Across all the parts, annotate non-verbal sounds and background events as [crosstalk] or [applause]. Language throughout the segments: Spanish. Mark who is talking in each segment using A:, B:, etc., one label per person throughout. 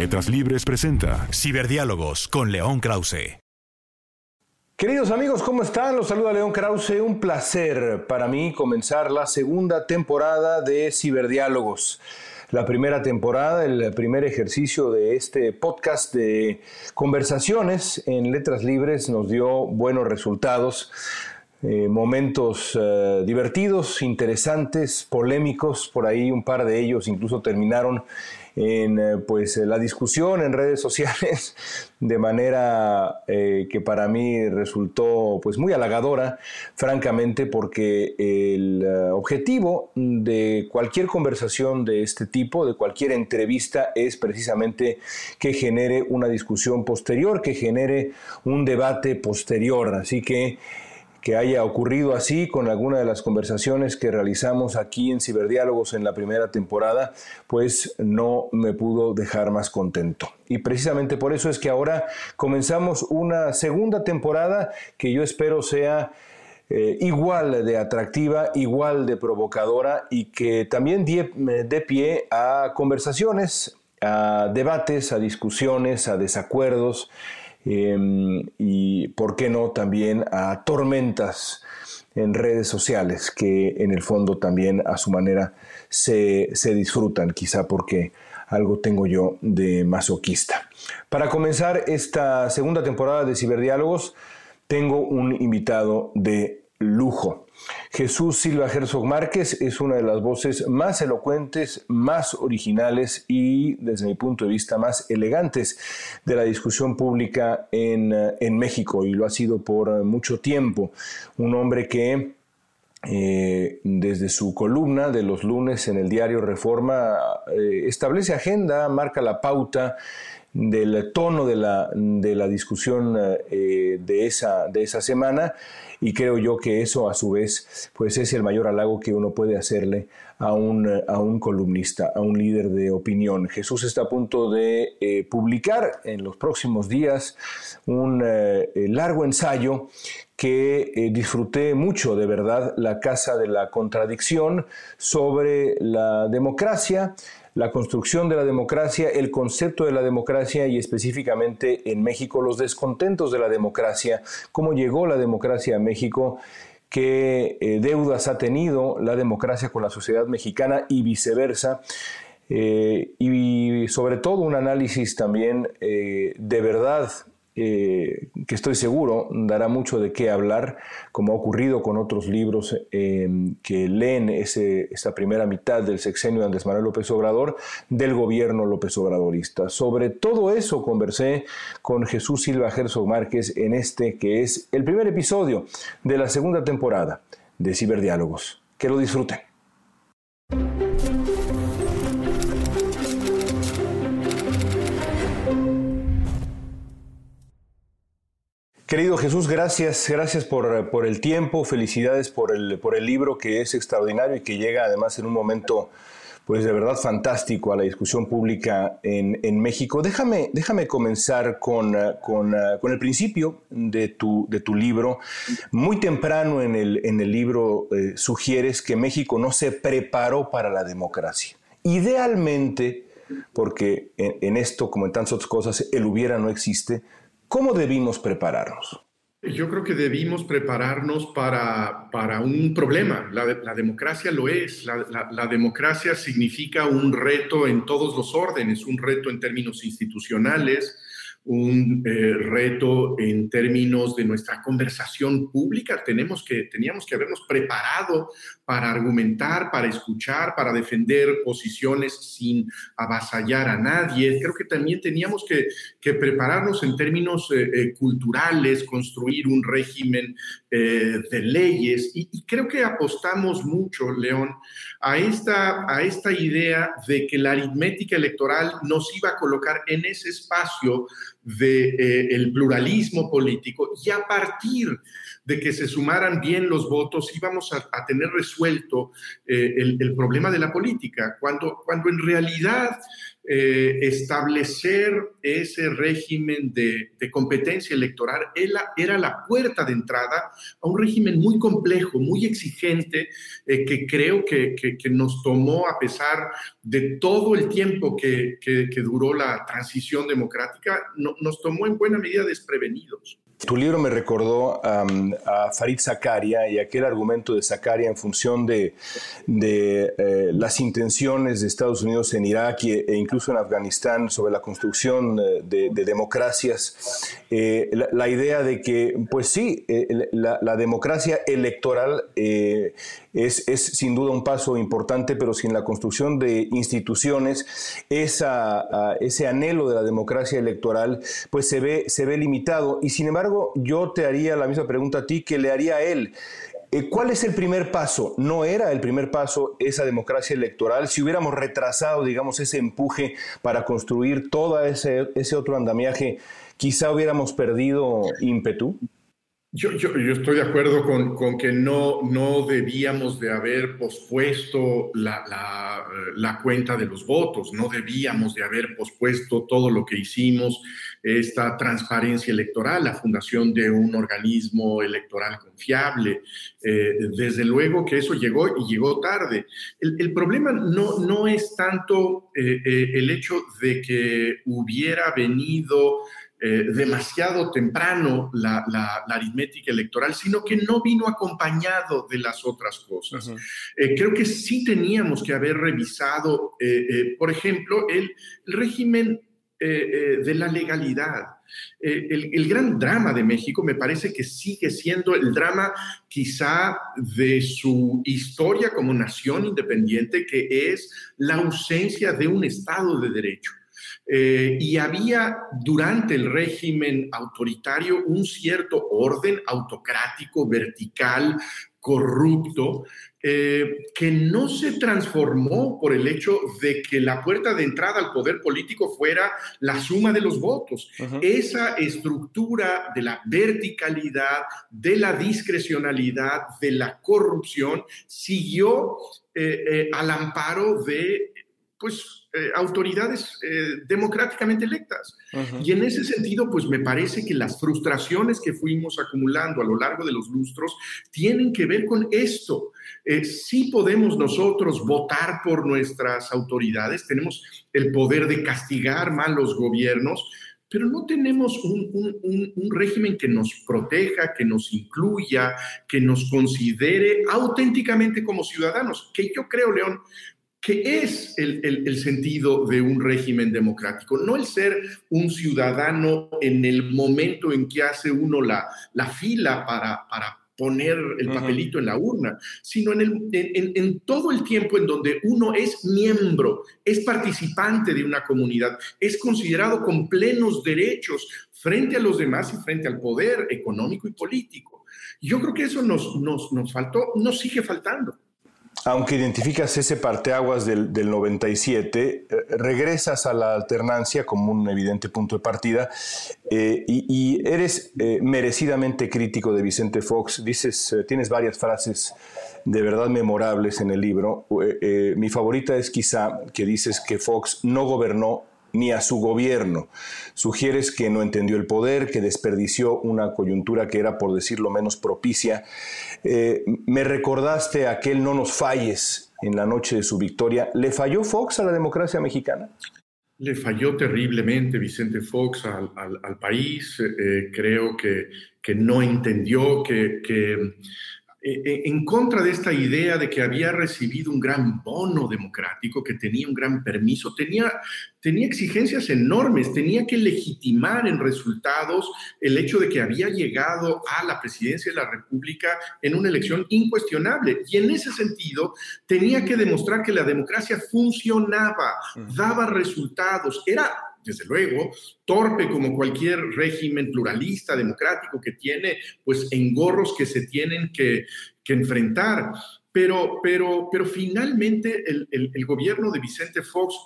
A: Letras Libres presenta Ciberdiálogos con León Krause.
B: Queridos amigos, ¿cómo están? Los saluda León Krause. Un placer para mí comenzar la segunda temporada de Ciberdiálogos. La primera temporada, el primer ejercicio de este podcast de conversaciones en Letras Libres nos dio buenos resultados. Eh, momentos eh, divertidos, interesantes, polémicos, por ahí un par de ellos incluso terminaron en eh, pues la discusión en redes sociales [laughs] de manera que para mí resultó pues muy halagadora francamente porque el objetivo de cualquier conversación de este tipo de cualquier entrevista es precisamente que genere una discusión posterior que genere un debate posterior. Así que que haya ocurrido así con alguna de las conversaciones que realizamos aquí en Ciberdiálogos en la primera temporada, pues no me pudo dejar más contento. Y precisamente por eso es que ahora comenzamos una segunda temporada que yo espero sea eh, igual de atractiva, igual de provocadora y que también dé pie a conversaciones, a debates, a discusiones, a desacuerdos Em, y, ¿por qué no?, también a tormentas en redes sociales que en el fondo también a su manera se, se disfrutan, quizá porque algo tengo yo de masoquista. Para comenzar esta segunda temporada de Ciberdiálogos, tengo un invitado de lujo. Jesús Silva Herzog Márquez es una de las voces más elocuentes, más originales y, desde mi punto de vista, más elegantes de la discusión pública en, eh, México y lo ha sido por mucho tiempo. Un hombre que eh, desde su columna de los lunes en el diario Reforma eh, establece agenda, marca la pauta del tono de la, de la discusión de, esa, de esa semana y creo yo que eso a su vez pues es el mayor halago que uno puede hacerle a un, a un columnista, a un líder de opinión. Jesús está a punto de eh, publicar en los próximos días un eh, largo ensayo que eh, disfruté mucho, de verdad, La Casa de la Contradicción sobre la democracia, la construcción de la democracia, el concepto de la democracia y específicamente en México los descontentos de la democracia, cómo llegó la democracia a México, qué eh, deudas ha tenido la democracia con la sociedad mexicana y viceversa. Eh, y sobre todo un análisis también eh, de verdad eh, que estoy seguro dará mucho de qué hablar, como ha ocurrido con otros libros em, que leen ese, esa primera mitad del sexenio de Andrés Manuel López Obrador del gobierno López Obradorista. Sobre todo eso conversé con Jesús Silva Herzog Márquez en este que es el primer episodio de la segunda temporada de Ciberdiálogos. Que lo disfruten. Querido Jesús, gracias, gracias por, el tiempo, felicidades por el, por el libro que es extraordinario y que llega además en un momento pues de verdad fantástico a la discusión pública en, México. Déjame, déjame comenzar con, con, el principio de tu, de tu libro. Muy temprano en el, en el libro eh, sugieres que México no se preparó para la democracia. Idealmente, porque en, en esto, como en tantas otras cosas, el hubiera no existe, ¿Cómo debimos prepararnos?
C: Yo creo que debimos prepararnos para, para un problema. La, democracia lo es. La, democracia significa un reto en todos los órdenes, un reto en términos institucionales, un eh, reto en términos de nuestra conversación pública. Tenemos que, teníamos que habernos preparado para argumentar, para escuchar, para defender posiciones sin avasallar a nadie. Creo que también teníamos que, prepararnos en términos eh, eh, culturales, construir un régimen de leyes. Y, y, creo que apostamos mucho, León, a esta, a esta idea de que la aritmética electoral nos iba a colocar en ese espacio del de, eh, pluralismo político y a partir de que se sumaran bien los votos íbamos a, tener resuelto eh, el, problema de la política, cuando, cuando en realidad eh, establecer ese régimen de, competencia electoral era, la puerta de entrada a un régimen muy complejo, muy exigente, que creo que, nos tomó, a pesar de todo el tiempo que, duró la transición democrática, no, nos tomó en buena medida desprevenidos.
B: Tu libro me recordó a Farid Zakaria y aquel argumento de Zakaria en función de, de eh, las intenciones de Estados Unidos en Irak e, incluso en Afganistán sobre la construcción eh, de, democracias. Eh, la, idea de que, pues sí, la, democracia electoral es, sin duda un paso importante, pero sin la construcción de instituciones, esa, ese anhelo de la democracia electoral, pues se ve, se ve limitado. Y sin embargo, yo te haría la misma pregunta a ti que le haría a él. Eh, ¿Cuál es el primer paso? ¿No era el primer paso esa democracia electoral? Si hubiéramos retrasado, digamos, ese empuje para construir todo ese, ese otro andamiaje, quizá hubiéramos perdido ímpetu.
C: Yo, yo, yo, estoy de acuerdo con, con, que no, no debíamos de haber pospuesto la, la, la, cuenta de los votos, no debíamos de haber pospuesto todo lo que hicimos, esta transparencia electoral, la fundación de un organismo electoral confiable. Eh, desde luego que eso llegó y llegó tarde. El, el problema no, no es tanto eh, eh, el hecho de que hubiera venido eh, demasiado temprano la, aritmética electoral, sino que no vino acompañado de las otras cosas. Eh, creo que sí teníamos que haber revisado, eh, por ejemplo, el, régimen de la legalidad. El, el, gran drama de México me parece que sigue siendo el drama quizá de su historia como nación independiente, que es la ausencia de un Estado de Derecho. Eh, y había durante el régimen autoritario un cierto orden autocrático, vertical, corrupto, eh, que no se transformó por el hecho de que la puerta de entrada al poder político fuera la suma de los votos. Esa estructura de la verticalidad, de la discrecionalidad, de la corrupción, siguió eh, al amparo de, pues, eh, autoridades eh, democráticamente electas. Y en ese sentido, pues me parece que las frustraciones que fuimos acumulando a lo largo de los lustros tienen que ver con esto. Eh, sí podemos nosotros votar por nuestras autoridades, tenemos el poder de castigar malos gobiernos, pero no tenemos un, un, régimen que nos proteja, que nos incluya, que nos considere auténticamente como ciudadanos, que yo creo, León, ¿Qué es el, sentido de un régimen democrático? No el ser un ciudadano en el momento en que hace uno la, la fila para, para poner el papelito en la urna, sino en, el, en, todo el tiempo en donde uno es miembro, es participante de una comunidad, es considerado con plenos derechos frente a los demás y frente al poder económico y político. Yo creo que eso nos, nos, nos faltó, nos sigue faltando
B: aunque identificas ese parteaguas del, del 97, eh, regresas a la alternancia como un evidente punto de partida eh, y, eres eh, merecidamente crítico de Vicente Fox. Dices, tienes varias frases de verdad memorables en el libro. mi favorita es quizá que dices que Fox no gobernó ni a su gobierno. Sugieres que no entendió el poder, que desperdició una coyuntura que era, por decirlo menos, propicia. Eh, me recordaste aquel no nos falles en la noche de su victoria. ¿Le falló Fox a la democracia mexicana?
C: Le falló terriblemente Vicente Fox al, país. Eh, creo que, que, no entendió que, que eh, eh, en contra de esta idea de que había recibido un gran bono democrático, que tenía un gran permiso, tenía, tenía exigencias enormes, tenía que legitimar en resultados el hecho de que había llegado a la presidencia de la República en una elección incuestionable. Y en ese sentido, tenía que demostrar que la democracia funcionaba, daba resultados, era desde luego, torpe como cualquier régimen pluralista, democrático que tiene, pues engorros que se tienen que, enfrentar. Pero, pero, pero finalmente el, gobierno de Vicente Fox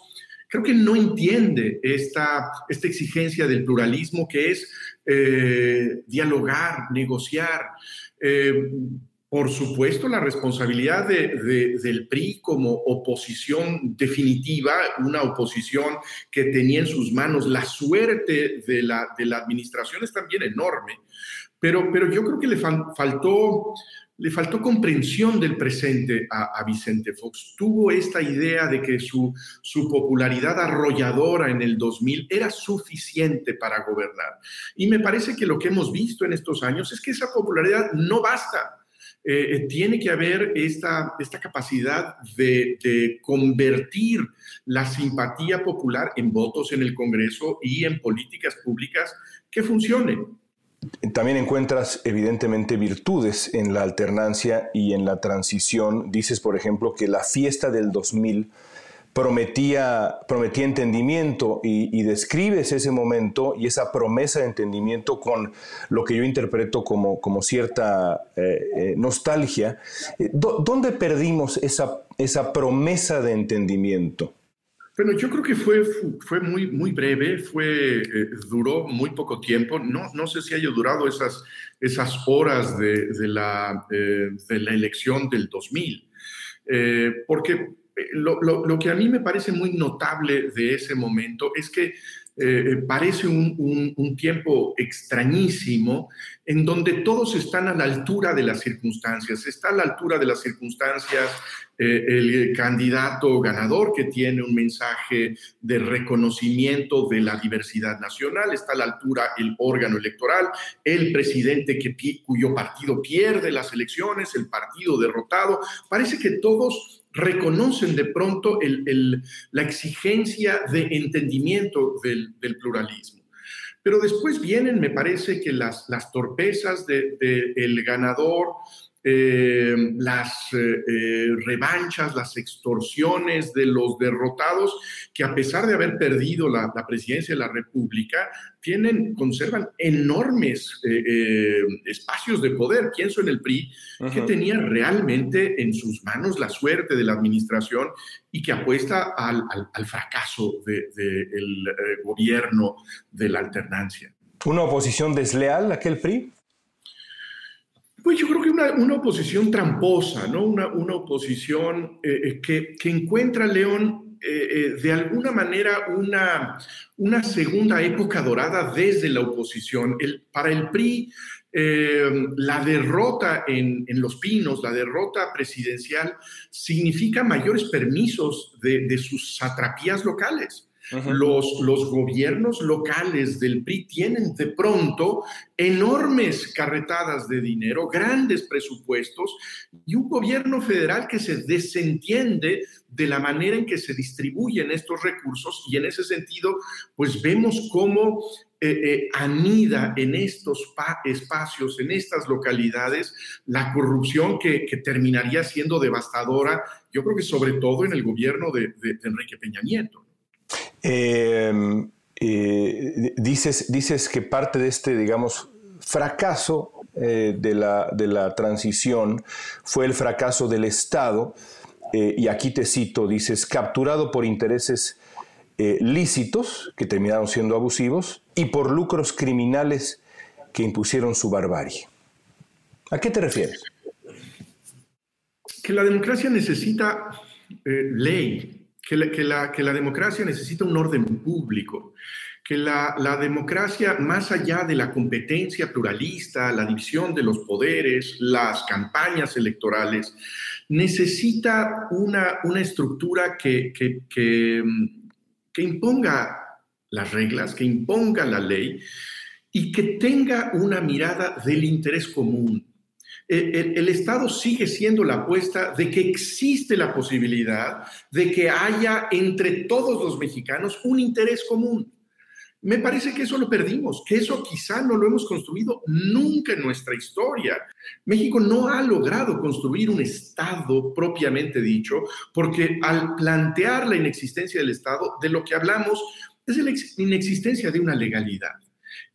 C: creo que no entiende esta, esta exigencia del pluralismo que es eh, dialogar, negociar. Eh, por supuesto, la responsabilidad del PRI como oposición definitiva, una oposición que tenía en sus manos la suerte de la, de la administración es también enorme, pero, pero yo creo que le faltó, le faltó comprensión del presente a, Vicente Fox. Tuvo esta idea de que su, su popularidad arrolladora en el 2000 era suficiente para gobernar. Y me parece que lo que hemos visto en estos años es que esa popularidad no basta eh, eh, tiene que haber esta, esta capacidad de, convertir la simpatía popular en votos en el Congreso y en políticas públicas que funcionen.
B: También encuentras evidentemente virtudes en la alternancia y en la transición. Dices, por ejemplo, que la fiesta del 2000 prometía, prometía entendimiento y, describes ese momento y esa promesa de entendimiento con lo que yo interpreto como, como cierta eh, eh, nostalgia. Eh, ¿Dónde perdimos esa, esa promesa de entendimiento?
C: Bueno, yo creo que fue, fue muy, muy breve, fue, duró muy poco tiempo. No, no sé si haya durado esas, esas horas de, de la, de la elección del 2000, porque lo, que a mí me parece muy notable de ese momento es que eh, parece un, tiempo extrañísimo en donde todos están a la altura de las circunstancias. Está a la altura de las circunstancias eh, el candidato ganador que tiene un mensaje de reconocimiento de la diversidad nacional, está a la altura el órgano electoral, el presidente que, cuyo partido pierde las elecciones, el partido derrotado. Parece que todos reconocen de pronto la exigencia de entendimiento del, pluralismo. Pero después vienen, me parece que las, torpezas del ganador, eh, las eh, eh, revanchas, las extorsiones de los derrotados, que a pesar de haber perdido la, presidencia de la República, tienen, conservan enormes espacios de poder. Pienso en el PRI, que tenía realmente en sus manos la suerte de la administración y que apuesta al, fracaso del gobierno de la alternancia.
B: ¿Una oposición desleal aquel PRI?
C: Pues yo creo que una, una oposición tramposa, ¿no? Una, una oposición eh, eh, que, que, encuentra León eh, de alguna manera una, una segunda época dorada desde la oposición. El, para el PRI, la derrota en, en, Los Pinos, la derrota presidencial, significa mayores permisos de, de sus satrapías locales los, los gobiernos locales del PRI tienen de pronto enormes carretadas de dinero, grandes presupuestos y un gobierno federal que se desentiende de la manera en que se distribuyen estos recursos y en ese sentido, pues vemos cómo eh, eh, anida en estos espacios, en estas localidades, la corrupción que, terminaría siendo devastadora, yo creo que sobre todo en el gobierno de Enrique Peña Nieto.
B: Em, eh, dices, dices que parte de este, digamos, fracaso eh, de, la, de, la, transición fue el fracaso del Estado, eh, y aquí te cito, dices, capturado por intereses lícitos, que terminaron siendo abusivos, y por lucros criminales que impusieron su barbarie. ¿A qué te refieres?
C: Que la democracia necesita ley, que la, democracia necesita un orden público, que la, democracia, más allá de la competencia pluralista, la división de los poderes, las campañas electorales, necesita una, estructura que imponga las reglas, que imponga la ley y que tenga una mirada del interés común el, Estado sigue siendo la apuesta de que existe la posibilidad de que haya entre todos los mexicanos un interés común. Me parece que eso lo perdimos, que eso quizá no lo hemos construido nunca en nuestra historia. México no ha logrado construir un Estado propiamente dicho, porque al plantear la inexistencia del Estado, de lo que hablamos es de la inexistencia de una legalidad.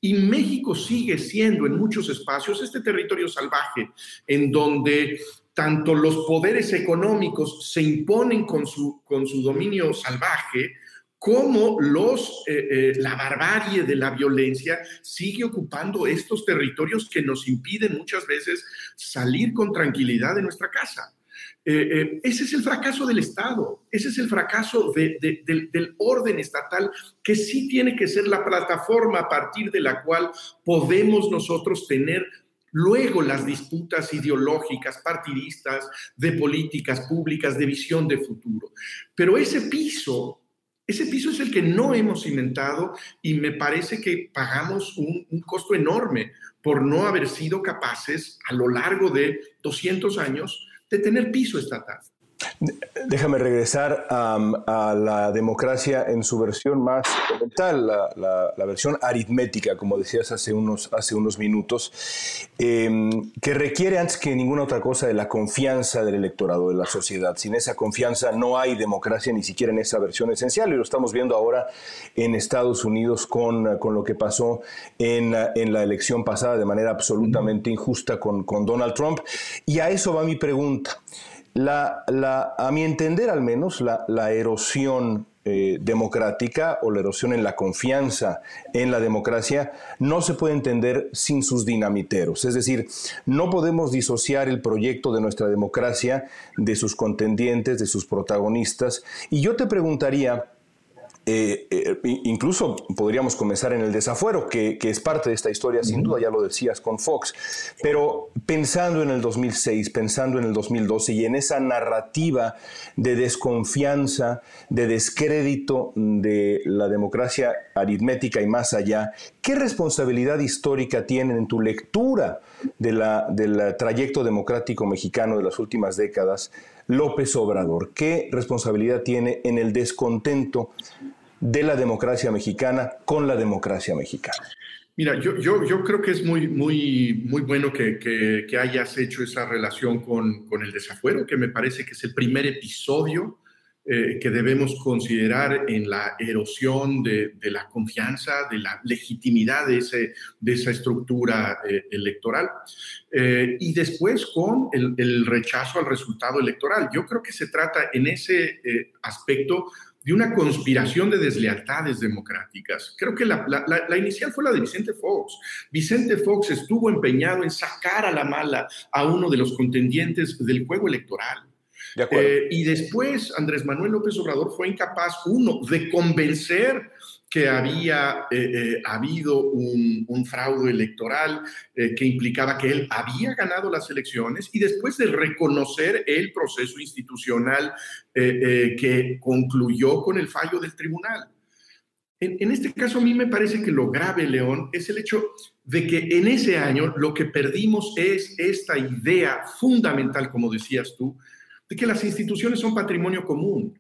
C: Y México sigue siendo en muchos espacios este territorio salvaje en donde tanto los poderes económicos se imponen con su, con su dominio salvaje, como eh, eh, la barbarie de la violencia sigue ocupando estos territorios que nos impiden muchas veces salir con tranquilidad de nuestra casa. Eh, ese es el fracaso del Estado, ese es el fracaso del, del, orden estatal, que sí tiene que ser la plataforma a partir de la cual podemos nosotros tener luego las disputas ideológicas, partidistas, de políticas públicas, de visión de futuro. Pero ese piso ese piso es el que no hemos cimentado y me parece que pagamos un, un, costo enorme por no haber sido capaces a lo largo de 200 años de tener piso estatal.
B: Déjame regresar a la democracia en su versión más fundamental, la, versión aritmética, como decías hace unos, hace unos minutos, em, que requiere antes que ninguna otra cosa de la confianza del electorado, de la sociedad. Sin esa confianza no hay democracia ni siquiera en esa versión esencial y lo estamos viendo ahora en Estados Unidos con, con lo que pasó en, en, la elección pasada de manera absolutamente injusta con, con Donald Trump. Y a eso va mi pregunta. La, la, a mi entender al menos, la, la erosión eh, democrática o la erosión en la confianza en la democracia no se puede entender sin sus dinamiteros. Es decir, no podemos disociar el proyecto de nuestra democracia de sus contendientes, de sus protagonistas. Y yo te preguntaría, eh, eh, incluso podríamos comenzar en el desafuero, que, es parte de esta historia, sin duda, ya lo decías con Fox, pero pensando en el 2006, pensando en el 2012 y en esa narrativa de desconfianza, de descrédito de la democracia aritmética y más allá, ¿qué responsabilidad histórica tienen en tu lectura de la, del trayecto democrático mexicano de las últimas décadas López Obrador? ¿Qué responsabilidad tiene en el descontento de la democracia mexicana con la democracia mexicana?
C: Mira, yo, yo, yo creo que es muy, muy, muy bueno que, que, hayas hecho esa relación con, con, el desafuero, que me parece que es el primer episodio eh, que debemos considerar en la erosión de, de, la confianza, de la legitimidad de, ese, de esa estructura eh, electoral. Eh, y después con el, el, rechazo al resultado electoral. Yo creo que se trata en ese aspecto de una conspiración de deslealtades democráticas. Creo que la, inicial fue la de Vicente Fox. Vicente Fox estuvo empeñado en sacar a la mala a uno de los contendientes del juego electoral. Eh, y después Andrés Manuel López Obrador fue incapaz, uno, de convencer que había eh, eh, habido un, fraude electoral eh, que implicaba que él había ganado las elecciones y después de reconocer el proceso institucional que concluyó con el fallo del tribunal. En, en, este caso a mí me parece que lo grave, León, es el hecho de que en ese año lo que perdimos es esta idea fundamental, como decías tú, de que las instituciones son patrimonio común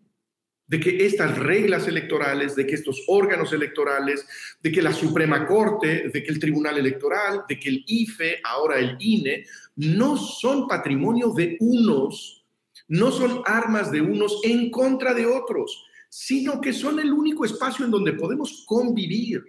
C: de que estas reglas electorales, de que estos órganos electorales, de que la Suprema Corte, de que el Tribunal Electoral, de que el IFE, ahora el INE, no son patrimonio de unos, no son armas de unos en contra de otros, sino que son el único espacio en donde podemos convivir.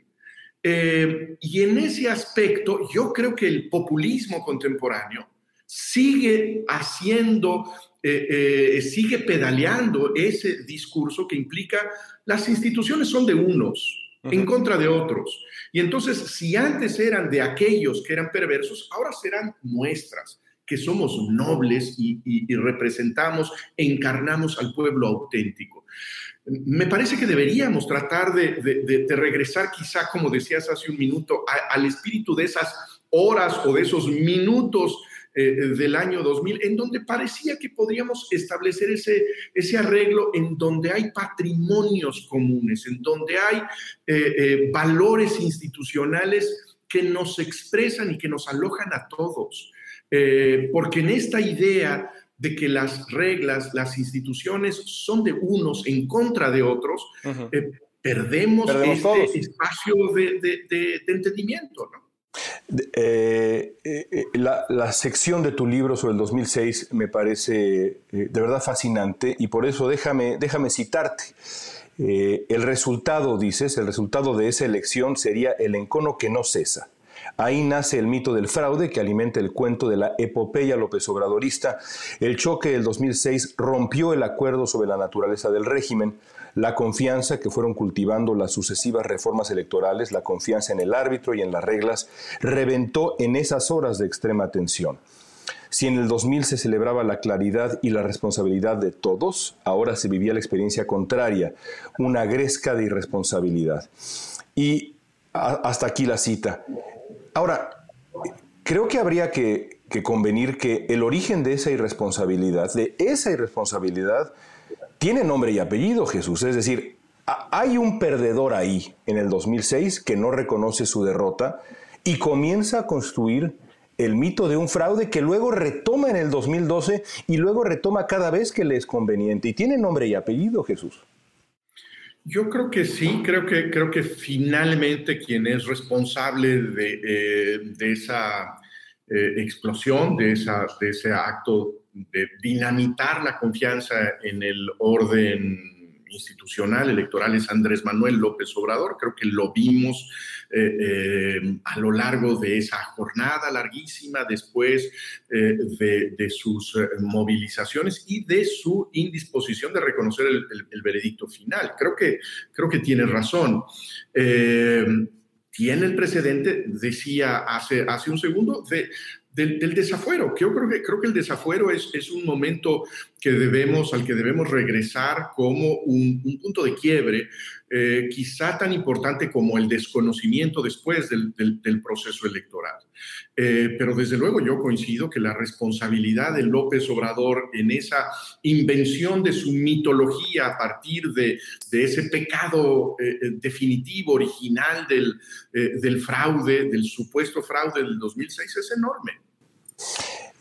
C: Eh, y en ese aspecto, yo creo que el populismo contemporáneo sigue haciendo eh, eh, sigue pedaleando ese discurso que implica las instituciones son de unos en contra de otros. Y entonces, si antes eran de aquellos que eran perversos, ahora serán nuestras, que somos nobles y, representamos, encarnamos al pueblo auténtico. Me parece que deberíamos tratar de, regresar quizá, como decías hace un minuto, al espíritu de esas horas o de esos minutos eh, del año 2000, en donde parecía que podríamos establecer ese, ese arreglo en donde hay patrimonios comunes, en donde hay eh, eh, valores institucionales que nos expresan y que nos alojan a todos. Porque en esta idea de que las reglas, las instituciones son de unos en contra de otros, eh, perdemos, este espacio de, entendimiento.
B: Eh, la, sección de tu libro sobre el 2006 me parece de verdad fascinante y por eso déjame, déjame citarte. el resultado, dices, el resultado de esa elección sería el encono que no cesa Ahí nace el mito del fraude que alimenta el cuento de la epopeya López Obradorista. El choque del 2006 rompió el acuerdo sobre la naturaleza del régimen, la confianza que fueron cultivando las sucesivas reformas electorales, la confianza en el árbitro y en las reglas, reventó en esas horas de extrema tensión. Si en el 2000 se celebraba la claridad y la responsabilidad de todos, ahora se vivía la experiencia contraria, una gresca de irresponsabilidad. Y hasta aquí la cita. Ahora, creo que habría que, convenir que el origen de esa irresponsabilidad, de esa irresponsabilidad, tiene nombre y apellido, Jesús. Es decir, hay un perdedor ahí en el 2006 que no reconoce su derrota y comienza a construir el mito de un fraude que luego retoma en el 2012 y luego retoma cada vez que le es conveniente. Y tiene nombre y apellido, Jesús.
C: Yo creo que sí, creo que, creo que finalmente quien es responsable de, eh, esa eh, explosión, de, esa, de ese acto de dinamitar la confianza en el orden institucional electoral es Andrés Manuel López Obrador. Creo que lo vimos eh, eh, a lo largo de esa jornada larguísima después eh, de, sus movilizaciones y de su indisposición de reconocer el, veredicto final. Creo que, creo que tiene razón. tiene el precedente, decía hace, hace un segundo, de, del, desafuero. Yo creo que, creo que el desafuero es, es un momento que debemos, al que debemos regresar como un, punto de quiebre, eh, quizá tan importante como el desconocimiento después del, proceso electoral. Eh, pero desde luego yo coincido que la responsabilidad de López Obrador en esa invención de su mitología a partir de, ese pecado eh, definitivo, original del, del fraude, del supuesto fraude del 2006 es enorme.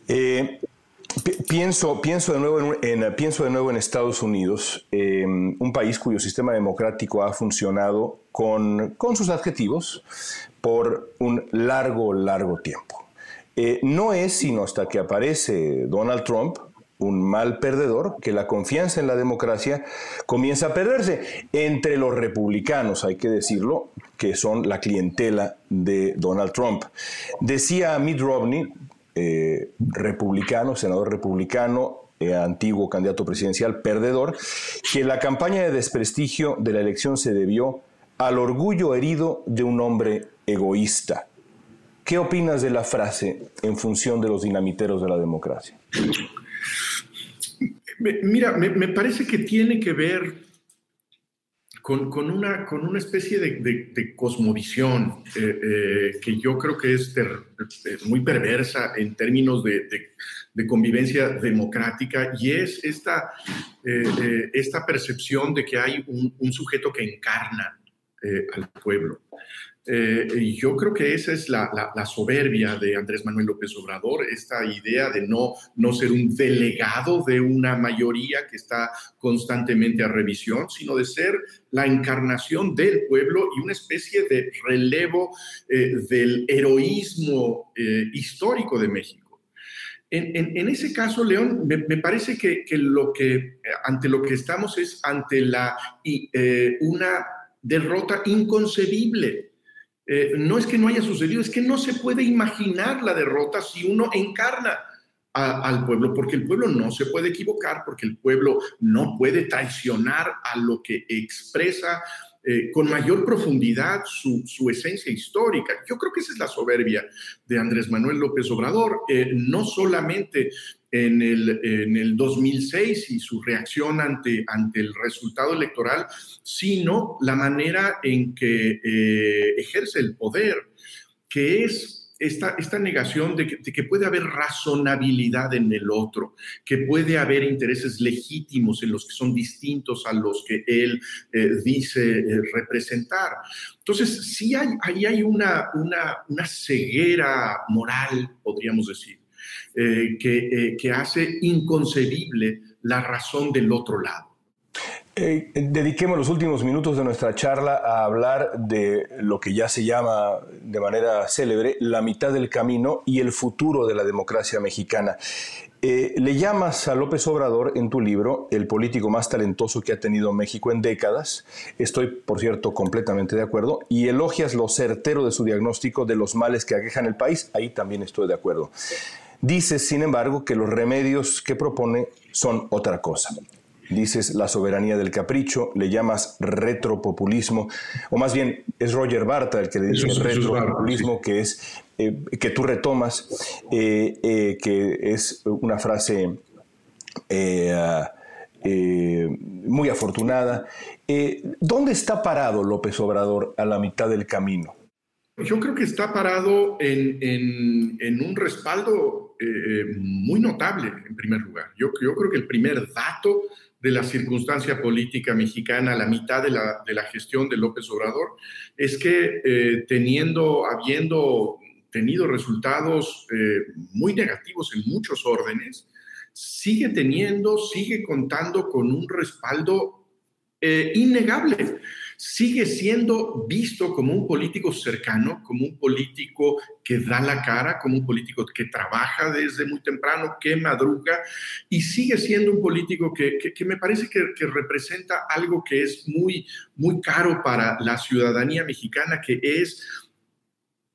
B: Eh, pienso, pienso, de nuevo en, pienso de nuevo en Estados Unidos, em, un país cuyo sistema democrático ha funcionado con, con sus adjetivos por un largo, largo tiempo. Eh, no es sino hasta que aparece Donald Trump, un mal perdedor, que la confianza en la democracia comienza a perderse entre los republicanos, hay que decirlo, que son la clientela de Donald Trump. Decía Mitt Romney, eh, republicano, senador republicano, eh, antiguo candidato presidencial, perdedor, que la campaña de desprestigio de la elección se debió al orgullo herido de un hombre egoísta. ¿Qué opinas de la frase en función de los dinamiteros de la democracia?
C: Mira, me parece que tiene que ver con, una, con una especie de, cosmovisión eh, eh, que yo creo que es eh, muy perversa en términos de, convivencia democrática y es esta, esta percepción de que hay un sujeto que encarna al pueblo. Eh, y yo creo que esa es la, soberbia de Andrés Manuel López Obrador, esta idea de no, no ser un delegado de una mayoría que está constantemente a revisión, sino de ser la encarnación del pueblo y una especie de relevo eh, del heroísmo eh, histórico de México. En, ese caso, León, me, parece que, lo que ante lo que estamos es ante la, una derrota inconcebible. Eh, no es que no haya sucedido, es que no se puede imaginar la derrota si uno encarna al pueblo, porque el pueblo no se puede equivocar, porque el pueblo no puede traicionar a lo que expresa eh, con mayor profundidad su, esencia histórica. Yo creo que esa es la soberbia de Andrés Manuel López Obrador, eh, no solamente en el, en el 2006 y su reacción ante, ante el resultado electoral, sino la manera en que eh, ejerce el poder, que es esta, esta negación de que, puede haber razonabilidad en el otro, que puede haber intereses legítimos en los que son distintos a los que él eh, dice eh, representar. Entonces, sí hay, ahí hay una, una, una ceguera moral, podríamos decir, eh, que, que hace inconcebible la razón del otro lado.
B: Eh, dediquemos los últimos minutos de nuestra charla a hablar de lo que ya se llama de manera célebre la mitad del camino y el futuro de la democracia mexicana. Eh, le llamas a López Obrador en tu libro el político más talentoso que ha tenido México en décadas. Estoy, por cierto, completamente de acuerdo. Y elogias lo certero de su diagnóstico de los males que aquejan el país. Ahí también estoy de acuerdo. Dices, sin embargo, que los remedios que propone son otra cosa dices la soberanía del capricho, le llamas retropopulismo, o más bien es Roger Barta el que le dice retropopulismo, que es eh, que tú retomas, eh, eh, que es una frase muy afortunada. ¿Dónde está parado López Obrador a la mitad del camino?
C: Yo creo que está parado en, un respaldo muy notable, en primer lugar. Yo, yo creo que el primer dato de la circunstancia política mexicana, la mitad de la, de la gestión de López Obrador, es que eh, teniendo, habiendo tenido resultados eh, muy negativos en muchos órdenes, sigue teniendo, sigue contando con un respaldo eh, innegable sigue siendo visto como un político cercano, como un político que da la cara, como un político que trabaja desde muy temprano, que madruga, y sigue siendo un político que, me parece que, que, representa algo que es muy, muy caro para la ciudadanía mexicana, que es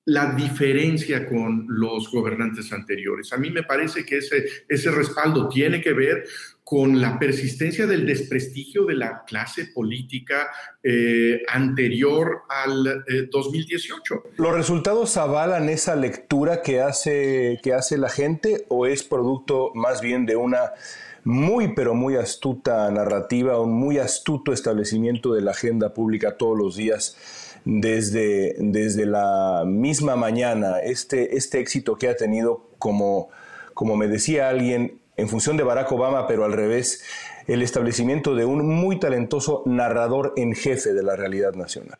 C: la diferencia con los gobernantes anteriores. A mí me parece que ese, ese respaldo tiene que ver con la persistencia del desprestigio de la clase política eh, anterior al 2018. Eh,
B: ¿Los resultados avalan esa lectura que hace, que hace la gente o es producto más bien de una muy pero muy astuta narrativa, un muy astuto establecimiento de la agenda pública todos los días? desde, desde la misma mañana, este, este éxito que ha tenido, como, como me decía alguien, en función de Barack Obama, pero al revés, el establecimiento de un muy talentoso narrador en jefe de la realidad nacional.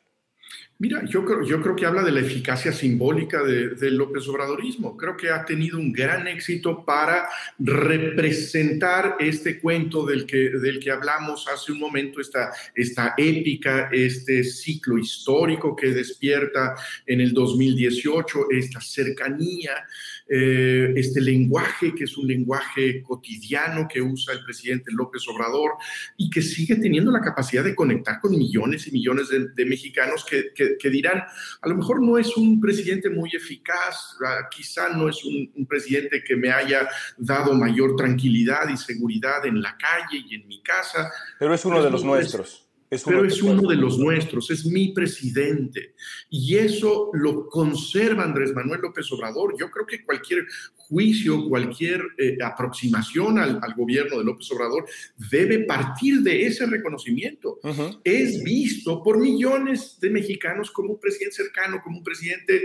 C: Mira, yo creo, yo creo que habla de la eficacia simbólica del López Obradorismo. Creo que ha tenido un gran éxito para representar este cuento del que, del que hablamos hace un momento, esta, esta épica, este ciclo histórico que despierta en el 2018, esta cercanía eh, este lenguaje, que es un lenguaje cotidiano que usa el presidente López Obrador y que sigue teniendo la capacidad de conectar con millones y millones de, mexicanos que, que, dirán, a lo mejor no es un presidente muy eficaz, ah, quizá no es un, un presidente que me haya dado mayor tranquilidad y seguridad en la calle y en mi casa.
B: Pero es uno de los nuestros
C: pero es uno de los nuestros, es mi presidente. Y eso lo conserva Andrés Manuel López Obrador. Yo creo que cualquier juicio, cualquier eh, aproximación al, gobierno de López Obrador debe partir de ese reconocimiento. Es visto por millones de mexicanos como un presidente cercano, como un presidente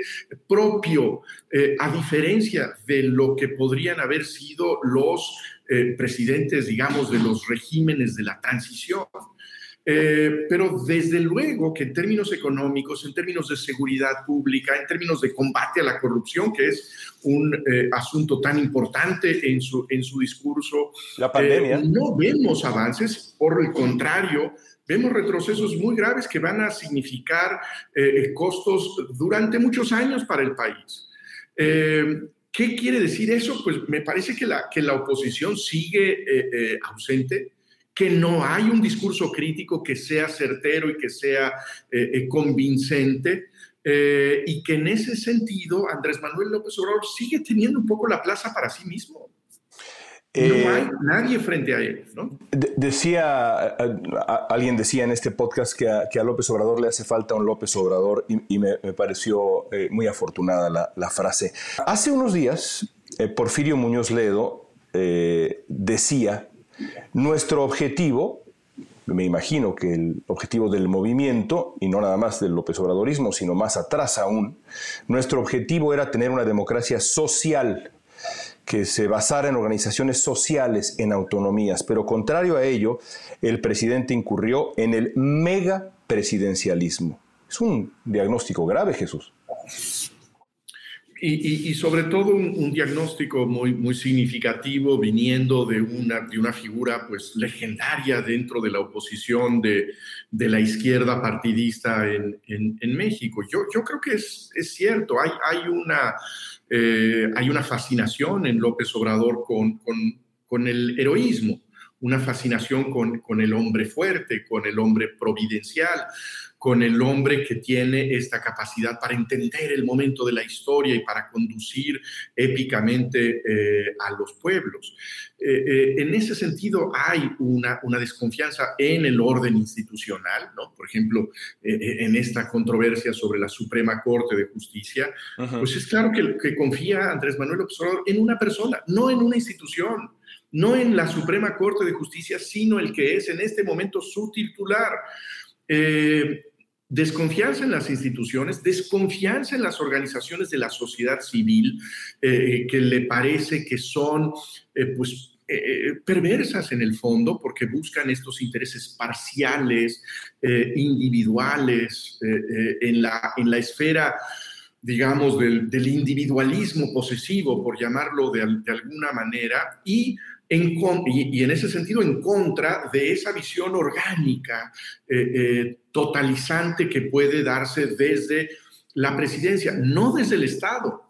C: propio, eh, a diferencia de lo que podrían haber sido los eh, presidentes, digamos, de los regímenes de la transición. Eh, pero desde luego que en términos económicos, en términos de seguridad pública, en términos de combate a la corrupción, que es un eh, asunto tan importante en su, en su discurso,
B: la pandemia.
C: Eh, no vemos avances, por el contrario, vemos retrocesos muy graves que van a significar costos durante muchos años para el país. ¿Qué quiere decir eso? Pues me parece que la, que la oposición sigue ausente que no hay un discurso crítico que sea certero y que sea eh, eh, convincente. Eh, y que en ese sentido Andrés Manuel López Obrador sigue teniendo un poco la plaza para sí mismo. no hay nadie frente a él. ¿no?
B: decía, alguien decía en este podcast que a, López Obrador le hace falta un López Obrador y, me, pareció muy afortunada la, la, frase. Hace unos días, Porfirio Muñoz Ledo decía nuestro objetivo, me imagino que el objetivo del movimiento, y no nada más del López Obradorismo, sino más atrás aún, nuestro objetivo era tener una democracia social que se basara en organizaciones sociales, en autonomías, pero contrario a ello, el presidente incurrió en el mega presidencialismo. Es un diagnóstico grave, Jesús.
C: Y, sobre todo un, diagnóstico muy, muy significativo viniendo de una, de una figura pues legendaria dentro de la oposición de, de la izquierda partidista en, en, México. Yo, yo creo que es, es cierto, hay, hay, una, eh, hay una fascinación en López Obrador con, con, con el heroísmo, una fascinación con, con el hombre fuerte, con el hombre providencial con el hombre que tiene esta capacidad para entender el momento de la historia y para conducir épicamente eh, a los pueblos. Eh, eh, en ese sentido hay una, una, desconfianza en el orden institucional, ¿no? Por ejemplo, en esta controversia sobre la Suprema Corte de Justicia, pues es claro que, que confía Andrés Manuel Observador en una persona, no en una institución no en la Suprema Corte de Justicia, sino el que es en este momento su titular. Eh, desconfianza en las instituciones, desconfianza en las organizaciones de la sociedad civil, eh, que le parece que son, eh, pues, perversas en el fondo porque buscan estos intereses parciales, individuales, en, la, en la esfera digamos, del, individualismo posesivo, por llamarlo de, de alguna manera, y y, en ese sentido en contra de esa visión orgánica, eh, eh, totalizante que puede darse desde la presidencia, no desde el Estado.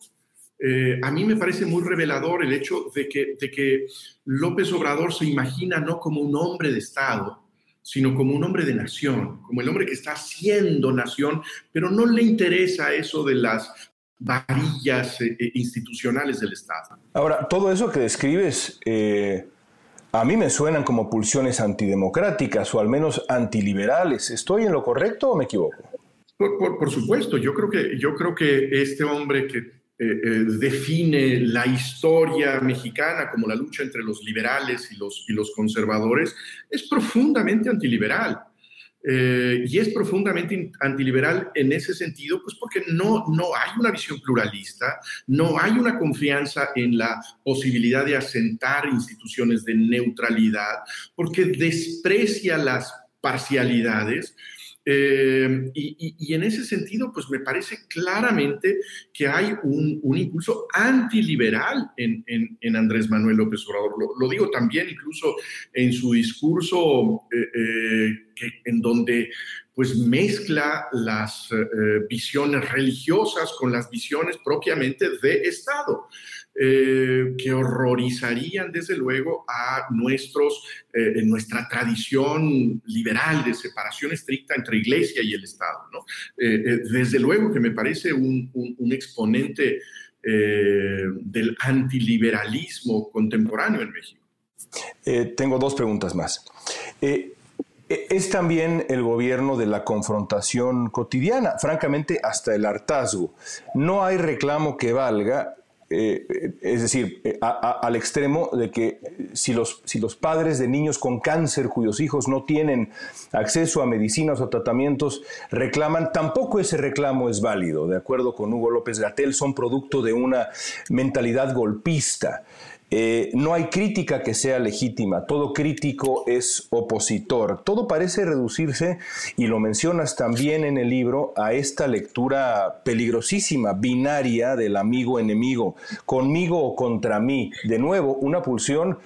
C: Eh, a mí me parece muy revelador el hecho de que, de que López Obrador se imagina no como un hombre de Estado, sino como un hombre de nación, como el hombre que está siendo nación, pero no le interesa eso de las varillas eh, eh, institucionales del Estado.
B: Ahora, todo eso que describes eh, a mí me suenan como pulsiones antidemocráticas o al menos antiliberales. ¿Estoy en lo correcto o me equivoco?
C: Por, supuesto, yo creo, que, yo creo que este hombre que define la historia mexicana como la lucha entre los liberales y los, y los conservadores es profundamente antiliberal. Eh, y es profundamente antiliberal en ese sentido, pues porque no, no hay una visión pluralista, no hay una confianza en la posibilidad de asentar instituciones de neutralidad, porque desprecia las parcialidades eh, y, en ese sentido, pues me parece claramente que hay un, impulso antiliberal en, en, Andrés Manuel López Obrador. Lo, digo también incluso en su discurso, eh, eh, en donde pues mezcla las visiones religiosas con las visiones propiamente de Estado. Eh, que horrorizarían desde luego a nuestros, eh, nuestra tradición liberal de separación estricta entre iglesia y el Estado. ¿no? Eh, desde luego que me parece un, exponente del antiliberalismo contemporáneo en México.
B: tengo dos preguntas más. Es también el gobierno de la confrontación cotidiana, francamente hasta el hartazgo. No hay reclamo que valga eh, es decir, eh, al extremo de que si los, si los padres de niños con cáncer cuyos hijos no tienen acceso a medicinas o tratamientos reclaman, tampoco ese reclamo es válido. De acuerdo con Hugo López Gatel, son producto de una mentalidad golpista. Eh, no hay crítica que sea legítima, todo crítico es opositor. Todo parece reducirse, y lo mencionas también en el libro, a esta lectura peligrosísima, binaria del amigo-enemigo, conmigo o contra mí. De nuevo, una pulsión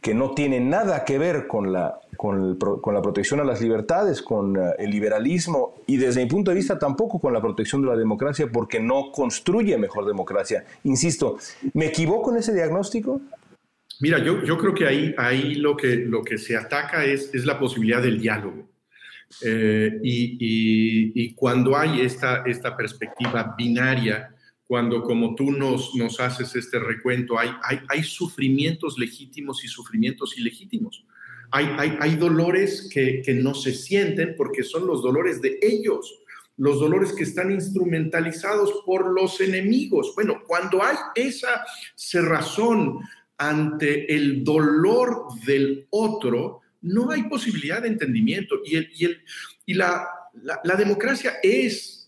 B: que no tiene nada que ver con la, con, la protección a las libertades, con eh, el liberalismo y desde mi punto de vista tampoco con la protección de la democracia porque no construye mejor democracia. Insisto, ¿me equivoco en ese diagnóstico?
C: Mira, yo, yo creo que ahí, ahí lo, que, lo que se ataca es, es la posibilidad del diálogo. Eh, y, y, cuando hay esta, esta perspectiva binaria, cuando como tú nos, nos haces este recuento, hay, hay, hay sufrimientos legítimos y sufrimientos ilegítimos. Hay, dolores que, no se sienten porque son los dolores de ellos, los dolores que están instrumentalizados por los enemigos. Bueno, cuando hay esa cerrazón ante el dolor del otro, no hay posibilidad de entendimiento. Y, la, democracia es,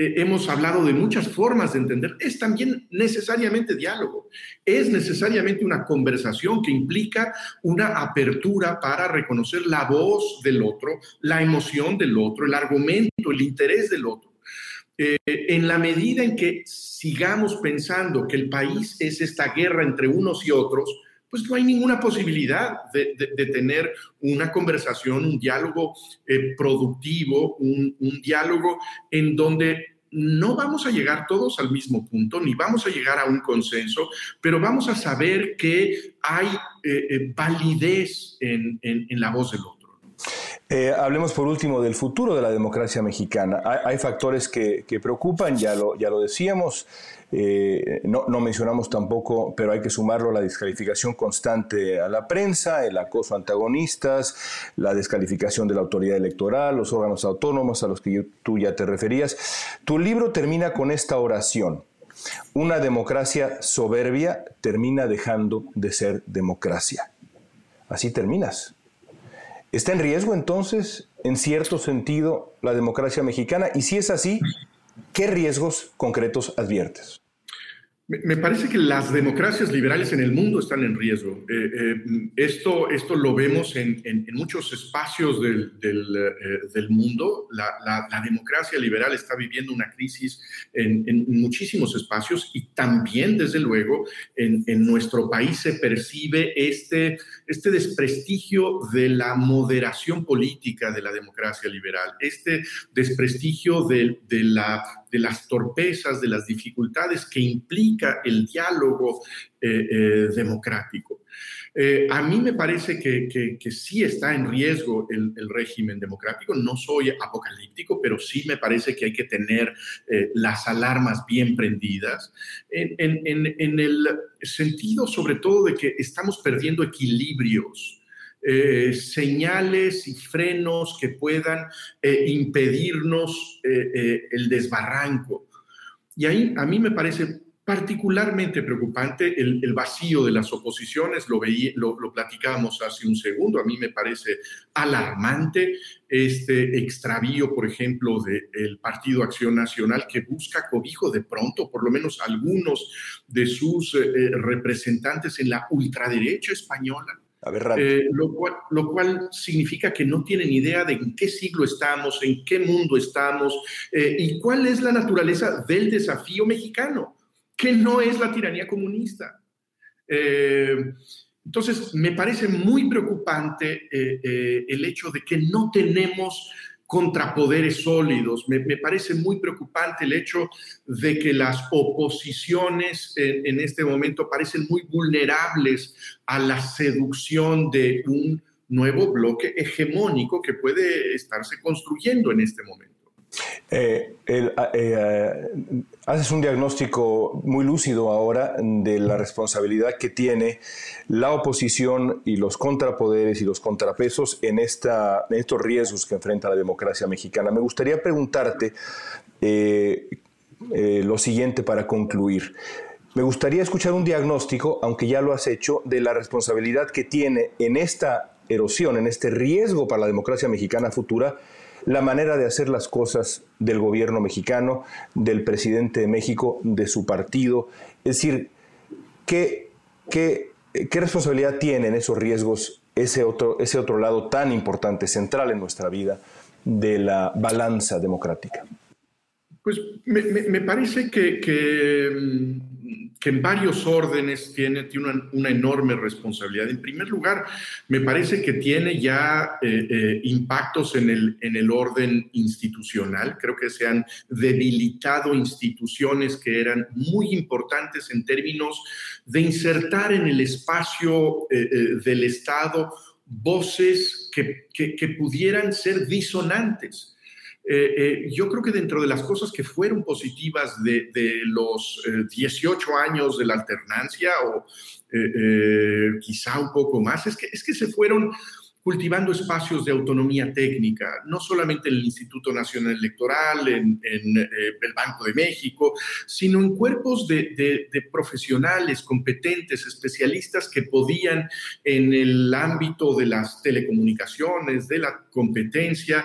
C: eh, hemos hablado de muchas formas de entender, es también necesariamente diálogo, es necesariamente una conversación que implica una apertura para reconocer la voz del otro, la emoción del otro, el argumento, el interés del otro. Eh, en la medida en que sigamos pensando que el país es esta guerra entre unos y otros, pues no hay ninguna posibilidad de, tener una conversación, un diálogo eh, productivo, un, diálogo en donde no vamos a llegar todos al mismo punto, ni vamos a llegar a un consenso, pero vamos a saber que hay eh, validez en, la voz del otro.
B: Eh, hablemos por último del futuro de la democracia mexicana. Hay, factores que, preocupan, ya lo, ya lo decíamos, eh, no, mencionamos tampoco, pero hay que sumarlo, la descalificación constante a la prensa, el acoso a antagonistas, la descalificación de la autoridad electoral, los órganos autónomos a los que tú ya te referías. Tu libro termina con esta oración. Una democracia soberbia termina dejando de ser democracia. Así terminas. ¿Está en riesgo entonces, en cierto sentido, la democracia mexicana? Y si es así, ¿qué riesgos concretos adviertes?
C: Me parece que las democracias liberales en el mundo están en riesgo. Eh, eh, esto, esto lo vemos en, muchos espacios del, eh, mundo. La, democracia liberal está viviendo una crisis en, muchísimos espacios y también, desde luego, en, nuestro país se percibe este, este desprestigio de la moderación política de la democracia liberal, este desprestigio de, la, de las torpezas, de las dificultades que implica el diálogo eh, eh, democrático. Eh, a mí me parece que, que, sí está en riesgo el, régimen democrático. No soy apocalíptico, pero sí me parece que hay que tener las alarmas bien prendidas en, en, el sentido sobre todo de que estamos perdiendo equilibrios. Señales y frenos que puedan impedirnos el desbarranco. Y ahí a mí me parece particularmente preocupante el, vacío de las oposiciones, lo, veí, lo, platicábamos hace un segundo, a mí me parece alarmante este extravío, por ejemplo, del Partido Acción Nacional que busca cobijo de pronto, por lo menos algunos de sus eh, eh, representantes en la ultraderecha española. Eh, lo, cual, lo, cual, significa que no tienen idea de en qué siglo estamos, en qué mundo estamos y cuál es la naturaleza del desafío mexicano que no es la tiranía comunista. Eh, entonces, me parece muy preocupante eh, eh, el hecho de que no tenemos contrapoderes sólidos. Me, parece muy preocupante el hecho de que las oposiciones en este momento parecen muy vulnerables a la seducción de un nuevo bloque hegemónico que puede estarse construyendo en este momento.
B: Eh, ah, eh, haces un diagnóstico muy lúcido ahora de la responsabilidad que tiene la oposición y los contrapoderes y los contrapesos en, esta, estos riesgos que enfrenta la democracia mexicana. Me gustaría preguntarte eh, lo siguiente para concluir. Me gustaría escuchar un diagnóstico, aunque ya lo has hecho, de la responsabilidad que tiene en esta erosión, en este riesgo para la democracia mexicana futura, la manera de hacer las cosas del gobierno mexicano, del presidente de México, de su partido. Es decir, ¿qué, qué, qué responsabilidad tienen esos riesgos, ese otro, ese otro lado tan importante, central en nuestra vida, de la balanza democrática?
C: Pues me, parece que, que mm, que en varios órdenes tiene, tiene una, enorme responsabilidad. En primer lugar, me parece que tiene ya eh, eh, impactos en el, en el orden institucional. Creo que se han debilitado instituciones que eran muy importantes en términos de insertar en el espacio eh, del Estado voces que, que pudieran ser disonantes eh, eh, yo creo que dentro de las cosas que fueron positivas de, los 18 eh, años de la alternancia, o quizá un poco más, es que, es que se fueron cultivando espacios de autonomía técnica, no solamente en el Instituto Nacional Electoral, en, eh, el Banco de México, sino en cuerpos de, profesionales competentes, especialistas que podían en el ámbito de las telecomunicaciones, de la competencia,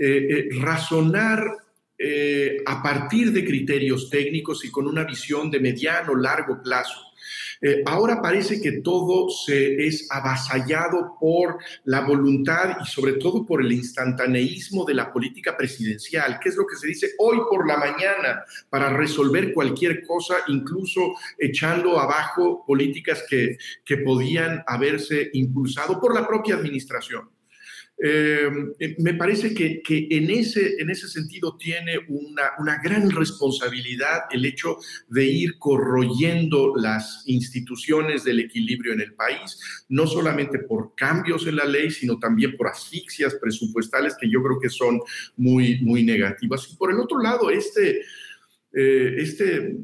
C: eh, razonar a partir de criterios técnicos y con una visión de mediano, largo plazo eh, ahora parece que todo se es avasallado por la voluntad y sobre todo por el instantaneísmo de la política presidencial, que es lo que se dice hoy por la mañana para resolver cualquier cosa, incluso echando abajo políticas que, que podían haberse impulsado por la propia administración. Eh, me parece que, en, ese, en ese sentido tiene una, una, gran responsabilidad el hecho de ir corroyendo las instituciones del equilibrio en el país, no solamente por cambios en la ley, sino también por asfixias presupuestales que yo creo que son muy, muy negativas. Y por el otro lado, este... Eh, este eh,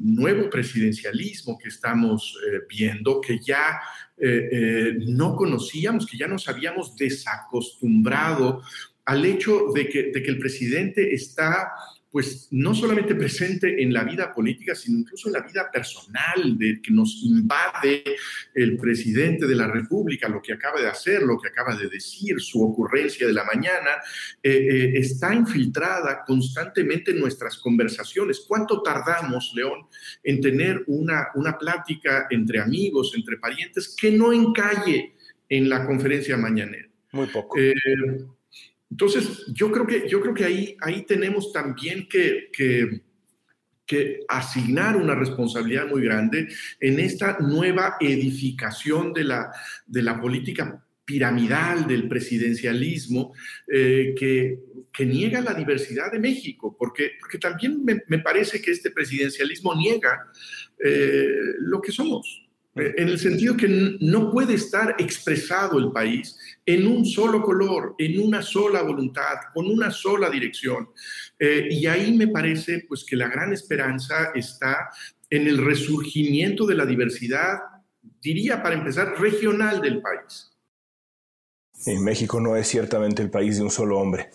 C: nuevo presidencialismo que estamos viendo, que ya eh, eh, no conocíamos, que ya nos habíamos desacostumbrado al hecho de que, de que el presidente está pues no solamente presente en la vida política, sino incluso en la vida personal, de que nos invade el presidente de la República, lo que acaba de hacer, lo que acaba de decir, su ocurrencia de la mañana, eh, eh, está infiltrada constantemente en nuestras conversaciones. ¿Cuánto tardamos, León, en tener una, una plática entre amigos, entre parientes, que no encalle en la conferencia mañanera?
B: Muy poco.
C: Eh, entonces, yo creo que, yo creo que ahí, ahí tenemos también que, que, asignar una responsabilidad muy grande en esta nueva edificación de la, de la política piramidal del presidencialismo eh, que, que, niega la diversidad de México, porque, porque también me, parece que este presidencialismo niega eh, lo que somos. En el sentido que no puede estar expresado el país en un solo color, en una sola voluntad, con una sola dirección. Eh, y ahí me parece pues que la gran esperanza está en el resurgimiento de la diversidad, diría para empezar, regional del país.
B: En México no es ciertamente el país de un solo hombre.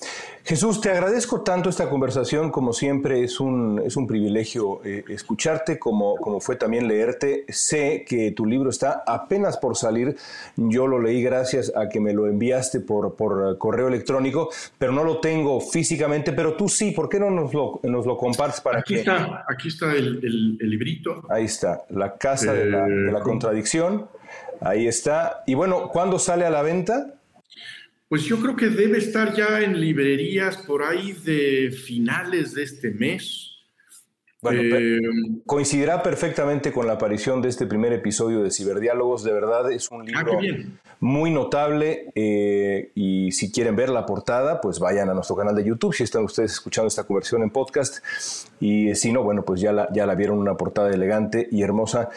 B: Jesús, te agradezco tanto esta conversación, como siempre es un, es un privilegio eh, escucharte, como, como fue también leerte. Sé que tu libro está apenas por salir, yo lo leí gracias a que me lo enviaste por, por correo electrónico, pero no lo tengo físicamente, pero tú sí, ¿por qué no nos lo, nos lo compartes para
C: aquí
B: que...
C: Está, aquí está el, el, librito.
B: Ahí está, La Casa de, la, de la eh, Contradicción, ahí está. Y bueno, ¿cuándo sale a la venta?
C: Pues yo creo que debe estar ya en librerías por ahí de finales de este mes.
B: Bueno, eh, coincidirá perfectamente con la aparición de este primer episodio de Ciberdiálogos. De verdad es un ah, libro muy notable eh, y si quieren ver la portada, pues vayan a nuestro canal de YouTube si están ustedes escuchando esta conversión en podcast. Y si no, bueno, pues ya la, ya la vieron una portada elegante y hermosa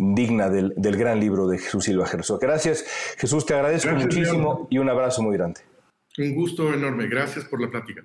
B: digna del, gran libro de Jesús Silva Gerso. Gracias, Jesús, te agradezco muchísimo y un abrazo muy grande.
C: Un gusto enorme. Gracias por la plática.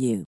D: you.